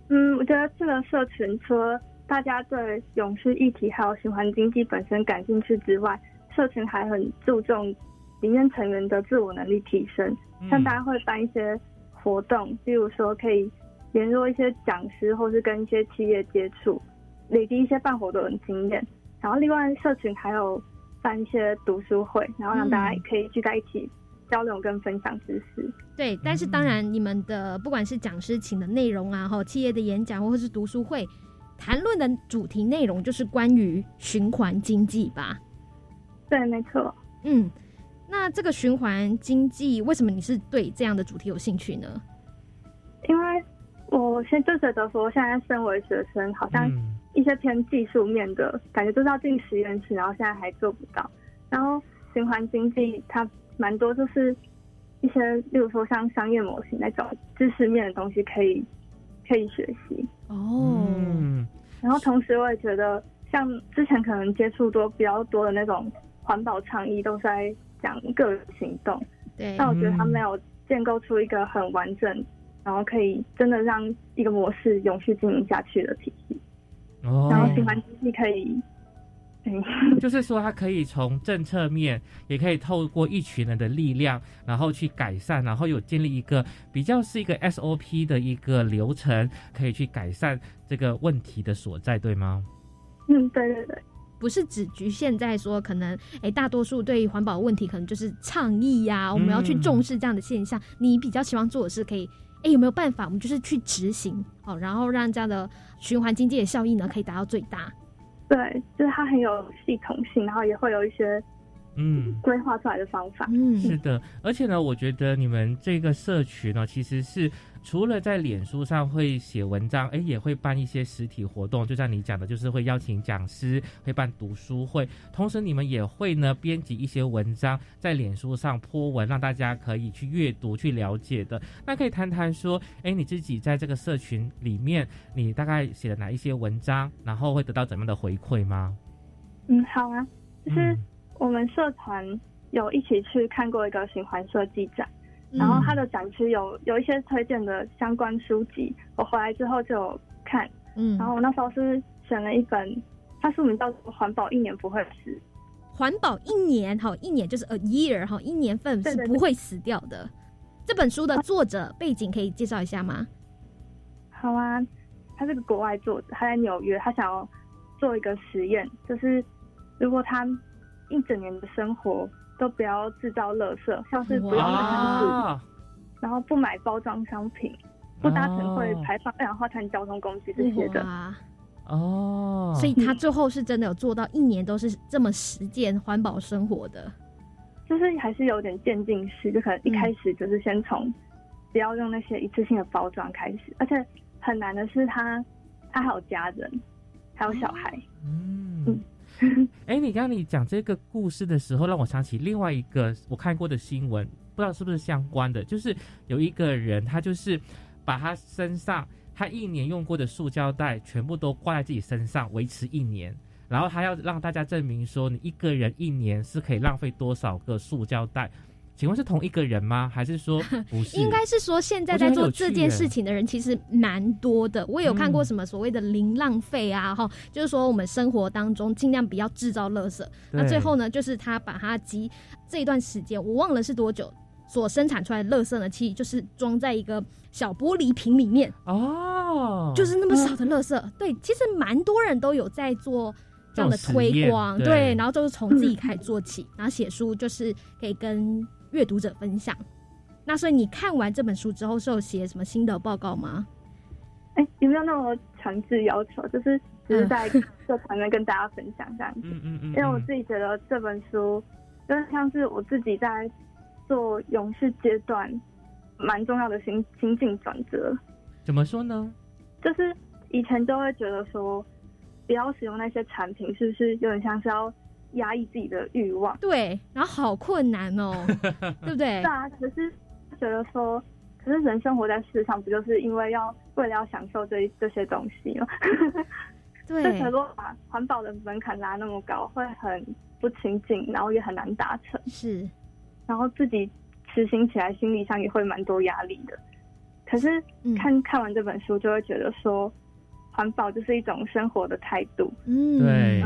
嗯，我觉得这个社群除了大家对永续议题还有循环经济本身感兴趣之外，社群还很注重里面成员的自我能力提升，像大家会办一些活动，例如说可以联络一些讲师，或是跟一些企业接触，累积一些办活动的经验。然后另外社群还有办一些读书会，然后让大家可以聚在一起交流跟分享知识。对，但是当然你们的不管是讲师请的内容啊，哈企业的演讲，或者是读书会谈论的主题内容，就是关于循环经济吧。对，没错。嗯，那这个循环经济，为什么你是对这样的主题有兴趣呢？因为我现就觉得说，现在身为学生，好像一些偏技术面的感觉，都是要进实验室，然后现在还做不到。然后循环经济它蛮多，就是一些，例如说像商业模型那种知识面的东西，可以可以学习。哦。然后同时，我也觉得，像之前可能接触多比较多的那种。环保倡议都是在讲个人行动，对。但我觉得他没有建构出一个很完整，然后可以真的让一个模式永续经营下去的体系。哦。然后循环经济可以，(laughs) 就是说它可以从政策面，也可以透过一群人的力量，然后去改善，然后有建立一个比较是一个 SOP 的一个流程，可以去改善这个问题的所在，对吗？嗯，对对对。不是只局限在说，可能哎，大多数对环保问题可能就是倡议呀，我们要去重视这样的现象。你比较希望做的是可以，哎，有没有办法？我们就是去执行，好，然后让这样的循环经济的效益呢，可以达到最大。对，就是它很有系统性，然后也会有一些。嗯，规划出来的方法，嗯，是的，而且呢，我觉得你们这个社群呢，其实是除了在脸书上会写文章，哎，也会办一些实体活动，就像你讲的，就是会邀请讲师，会办读书会，同时你们也会呢编辑一些文章在脸书上泼文，让大家可以去阅读、去了解的。那可以谈谈说，哎，你自己在这个社群里面，你大概写了哪一些文章，然后会得到怎么样的回馈吗？嗯，好啊，就是。我们社团有一起去看过一个循环设计展，然后它的展区有有一些推荐的相关书籍，我回来之后就有看，嗯，然后我那时候是选了一本，它书名叫做《环保一年不会死》，环保一年哈，一年就是 a year 哈，一年份是不会死掉的。这本书的作者背景可以介绍一下吗？好啊，他是个国外作者，他在纽约，他想要做一个实验，就是如果他一整年的生活都不要制造垃圾，像是不用餐具，然后不买包装商品，不搭乘会排放二氧化碳交通工具这些的。哦，所以他最后是真的有做到一年都是这么实践环保生活的。就是还是有点渐进式，就可能一开始就是先从不要用那些一次性的包装开始，而且很难的是他他还有家人，还有小孩。嗯，(laughs) 哎，你刚刚你讲这个故事的时候，让我想起另外一个我看过的新闻，不知道是不是相关的，就是有一个人他就是把他身上他一年用过的塑胶袋全部都挂在自己身上，维持一年。然后他要让大家证明说，你一个人一年是可以浪费多少个塑胶袋？请问是同一个人吗？还是说 (laughs) 不是？应该是说现在在做这件事情的人其实蛮多的。我有看过什么所谓的零浪费啊，哈，就是说我们生活当中尽量不要制造垃圾。那最后呢，就是他把他集这一段时间，我忘了是多久所生产出来的垃圾呢？其实就是装在一个小玻璃瓶里面哦，就是那么少的垃圾。对，其实蛮多人都有在做。这样的推广，对，然后就是从自己开始做起，然后写书就是可以跟阅读者分享。那所以你看完这本书之后，是有写什么新的报告吗？哎，有没有那么强制要求？就是只是在社团内跟大家分享这样子。嗯嗯嗯。因为我自己觉得这本书，就是像是我自己在做勇士阶段蛮重要的心心境转折。怎么说呢？就是以前都会觉得说。不要使用那些产品，是不是有点像是要压抑自己的欲望？对，然后好困难哦，(laughs) 对不对？是啊，可是觉得说，可是人生活在世上，不就是因为要为了要享受这这些东西吗？对，(laughs) 就如果把环保的门槛拉那么高，会很不亲近，然后也很难达成。是，然后自己实行起来，心理上也会蛮多压力的。可是看看完这本书，就会觉得说。环保就是一种生活的态度。嗯，对，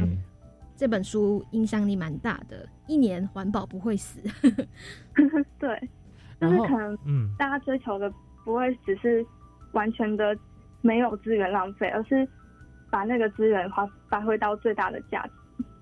这本书影响力蛮大的。一年环保不会死。(laughs) 对，就是可能，嗯，大家追求的不会只是完全的没有资源浪费，而是把那个资源发发挥到最大的价值。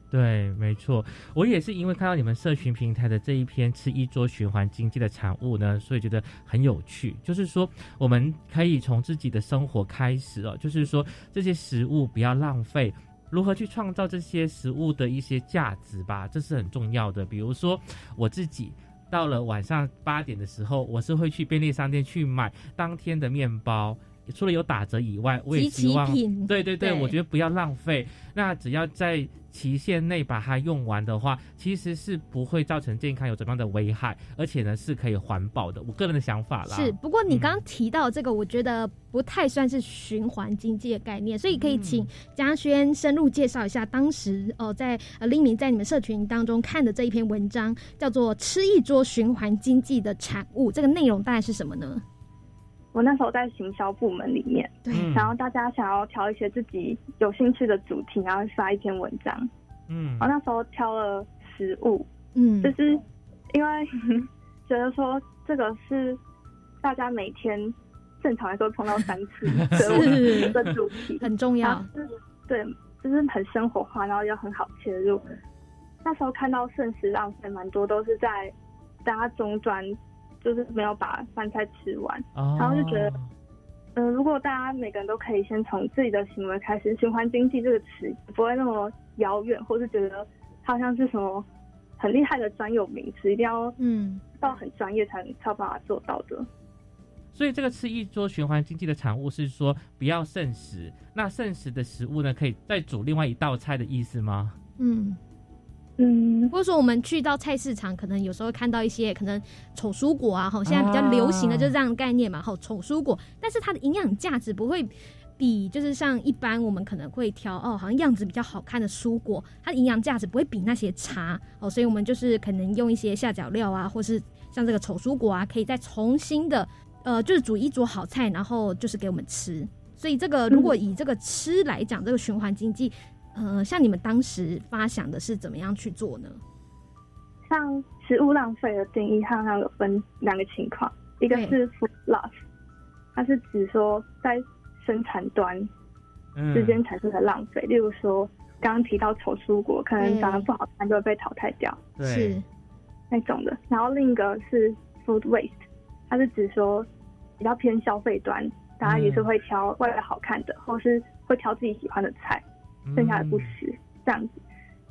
对，没错，我也是因为看到你们社群平台的这一篇吃一桌循环经济的产物呢，所以觉得很有趣。就是说，我们可以从自己的生活开始哦，就是说这些食物不要浪费，如何去创造这些食物的一些价值吧，这是很重要的。比如说，我自己到了晚上八点的时候，我是会去便利商店去买当天的面包。除了有打折以外，我也希望，对对对，我觉得不要浪费。那只要在期限内把它用完的话，其实是不会造成健康有怎么样的危害，而且呢是可以环保的。我个人的想法啦。是，不过你刚刚提到这个，我觉得不太算是循环经济的概念，所以可以请嘉轩深入介绍一下当时哦，在呃黎明在你们社群当中看的这一篇文章，叫做《吃一桌循环经济的产物》，这个内容大概是什么呢？我那时候在行销部门里面，对，然后大家想要挑一些自己有兴趣的主题，然后发一篇文章，嗯，我那时候挑了食物，嗯，就是因为 (laughs) 觉得说这个是大家每天正常来说碰到三次，(laughs) 是 (laughs) 的主题很重要，对，就是很生活化，然后又很好切入。那时候看到剩食浪费蛮多，都是在大家中专。就是没有把饭菜吃完，然后就觉得，嗯，如果大家每个人都可以先从自己的行为开始，循环经济这个词不会那么遥远，或是觉得好像是什么很厉害的专有名词，一定要嗯到很专业才能才有办法做到的。所以这个吃一桌循环经济的产物是说不要剩食，那剩食的食物呢，可以再煮另外一道菜的意思吗？嗯。嗯，或者说我们去到菜市场，可能有时候看到一些可能丑蔬果啊，哈，现在比较流行的就是这样的概念嘛，哈，丑蔬果，但是它的营养价值不会比就是像一般我们可能会挑哦，好像样子比较好看的蔬果，它的营养价值不会比那些差哦，所以我们就是可能用一些下脚料啊，或是像这个丑蔬果啊，可以再重新的呃，就是煮一桌好菜，然后就是给我们吃。所以这个如果以这个吃来讲，这个循环经济，呃，像你们当时发想的是怎么样去做呢？像食物浪费的定义，它那个分两个情况，一个是 food loss，它是指说在生产端之间产生的浪费，例如说刚刚提到丑蔬果，可能长得不好看就会被淘汰掉，是。那种的。然后另一个是 food waste，它是指说比较偏消费端，大家也是会挑外表好看的，或是会挑自己喜欢的菜，剩下的不吃，这样子。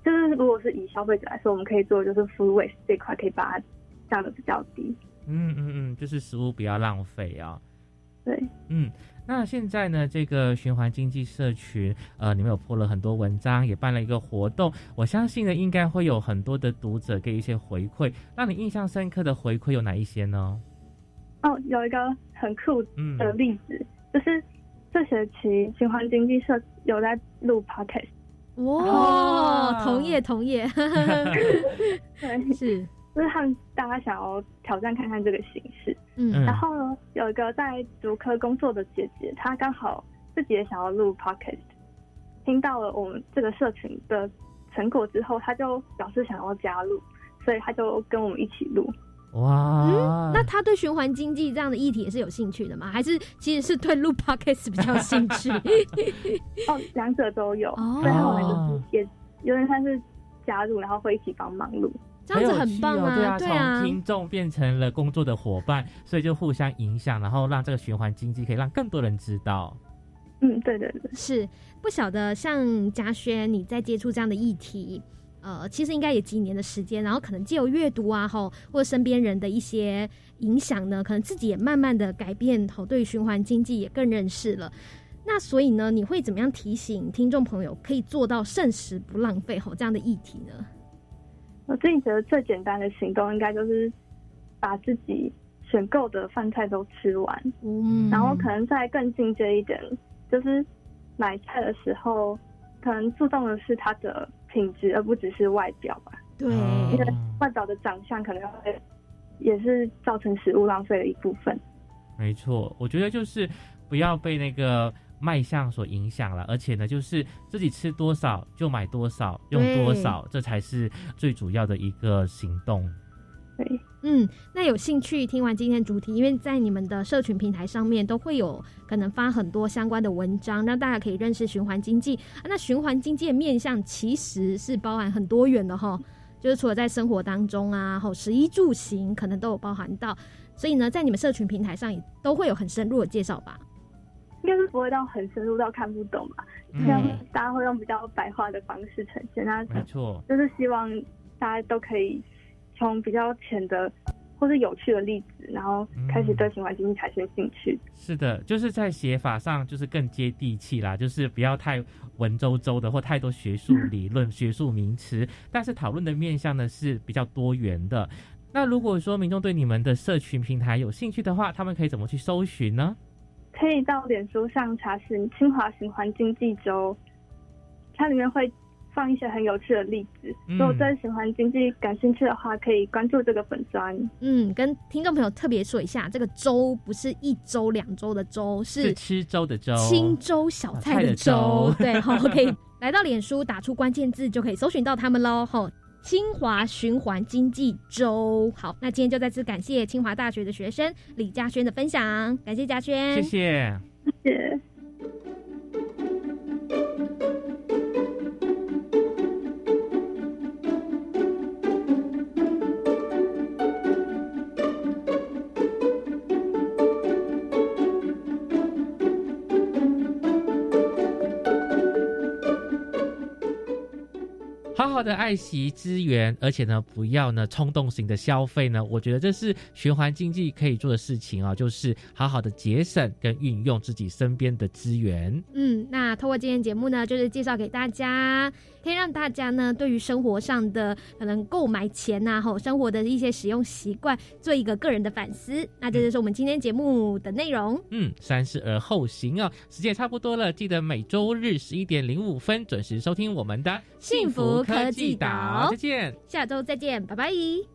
就是如果是以消费者来说，我们可以做的就是 food waste 这块可以把它降的比较低。嗯嗯嗯，就是食物不要浪费啊。对，嗯，那现在呢，这个循环经济社群，呃，你们有破了很多文章，也办了一个活动，我相信呢，应该会有很多的读者给一些回馈。让你印象深刻的回馈有哪一些呢？哦，有一个很酷的例子，就是这学期循环经济社有在录 podcast。哇，同业同业，(laughs) 对，是，就是他们大家想要挑战看看这个形式，嗯，然后呢，有一个在竹科工作的姐姐，她刚好自己也想要录 podcast，听到了我们这个社群的成果之后，她就表示想要加入，所以她就跟我们一起录。哇，那他对循环经济这样的议题也是有兴趣的吗？还是其实是对录 (laughs) podcast 比较兴趣？(laughs) 哦，两者都有。哦，最后就是也有点像是加入，然后会一起帮忙录，这样子很棒啊！对啊，从听众变成了工作的伙伴，所以就互相影响，然后让这个循环经济可以让更多人知道。嗯，对对对，是不晓得像嘉轩你在接触这样的议题。呃，其实应该也几年的时间，然后可能借由阅读啊，吼，或者身边人的一些影响呢，可能自己也慢慢的改变，吼，对循环经济也更认识了。那所以呢，你会怎么样提醒听众朋友可以做到剩食不浪费，吼这样的议题呢？我自己觉得最简单的行动，应该就是把自己选购的饭菜都吃完，嗯，然后可能再更进阶一点，就是买菜的时候，可能注重的是它的。品质，而不只是外表吧。对，因为外表的长相可能会也是造成食物浪费的一部分。没错，我觉得就是不要被那个卖相所影响了，而且呢，就是自己吃多少就买多少，用多少，这才是最主要的一个行动。对。嗯，那有兴趣听完今天主题，因为在你们的社群平台上面都会有可能发很多相关的文章，让大家可以认识循环经济。那循环经济的面向其实是包含很多元的哈，就是除了在生活当中啊，吼食衣住行可能都有包含到。所以呢，在你们社群平台上也都会有很深入的介绍吧？应该是不会到很深入到看不懂吧？这样大家会用比较白话的方式呈现。那没错，就是希望大家都可以。从比较浅的或是有趣的例子，然后开始对循环经济产生兴趣。是的，就是在写法上就是更接地气啦，就是不要太文绉绉的或太多学术 (laughs) 理论、学术名词，但是讨论的面向呢是比较多元的。那如果说民众对你们的社群平台有兴趣的话，他们可以怎么去搜寻呢？可以到脸书上查询清华循环经济周，它里面会。放一些很有趣的例子，如果对循环经济感兴趣的话，可以关注这个粉砖。嗯，跟听众朋友特别说一下，这个粥不是一周两周的周，是吃粥的粥，青州小菜的粥。(laughs) 对，好，可以来到脸书打出关键字，就可以搜寻到他们喽。吼，清华循环经济周。好，那今天就再次感谢清华大学的学生李嘉轩的分享，感谢嘉轩，谢谢，谢谢。的爱惜资源，而且呢，不要呢冲动型的消费呢。我觉得这是循环经济可以做的事情啊，就是好好的节省跟运用自己身边的资源。嗯，那通过今天节目呢，就是介绍给大家，可以让大家呢对于生活上的可能购买前呐，吼生活的一些使用习惯做一个个人的反思。那这就是我们今天节目的内容。嗯，三思而后行啊，时间差不多了，记得每周日十一点零五分准时收听我们的幸福科技岛。再见，下周再见，拜拜。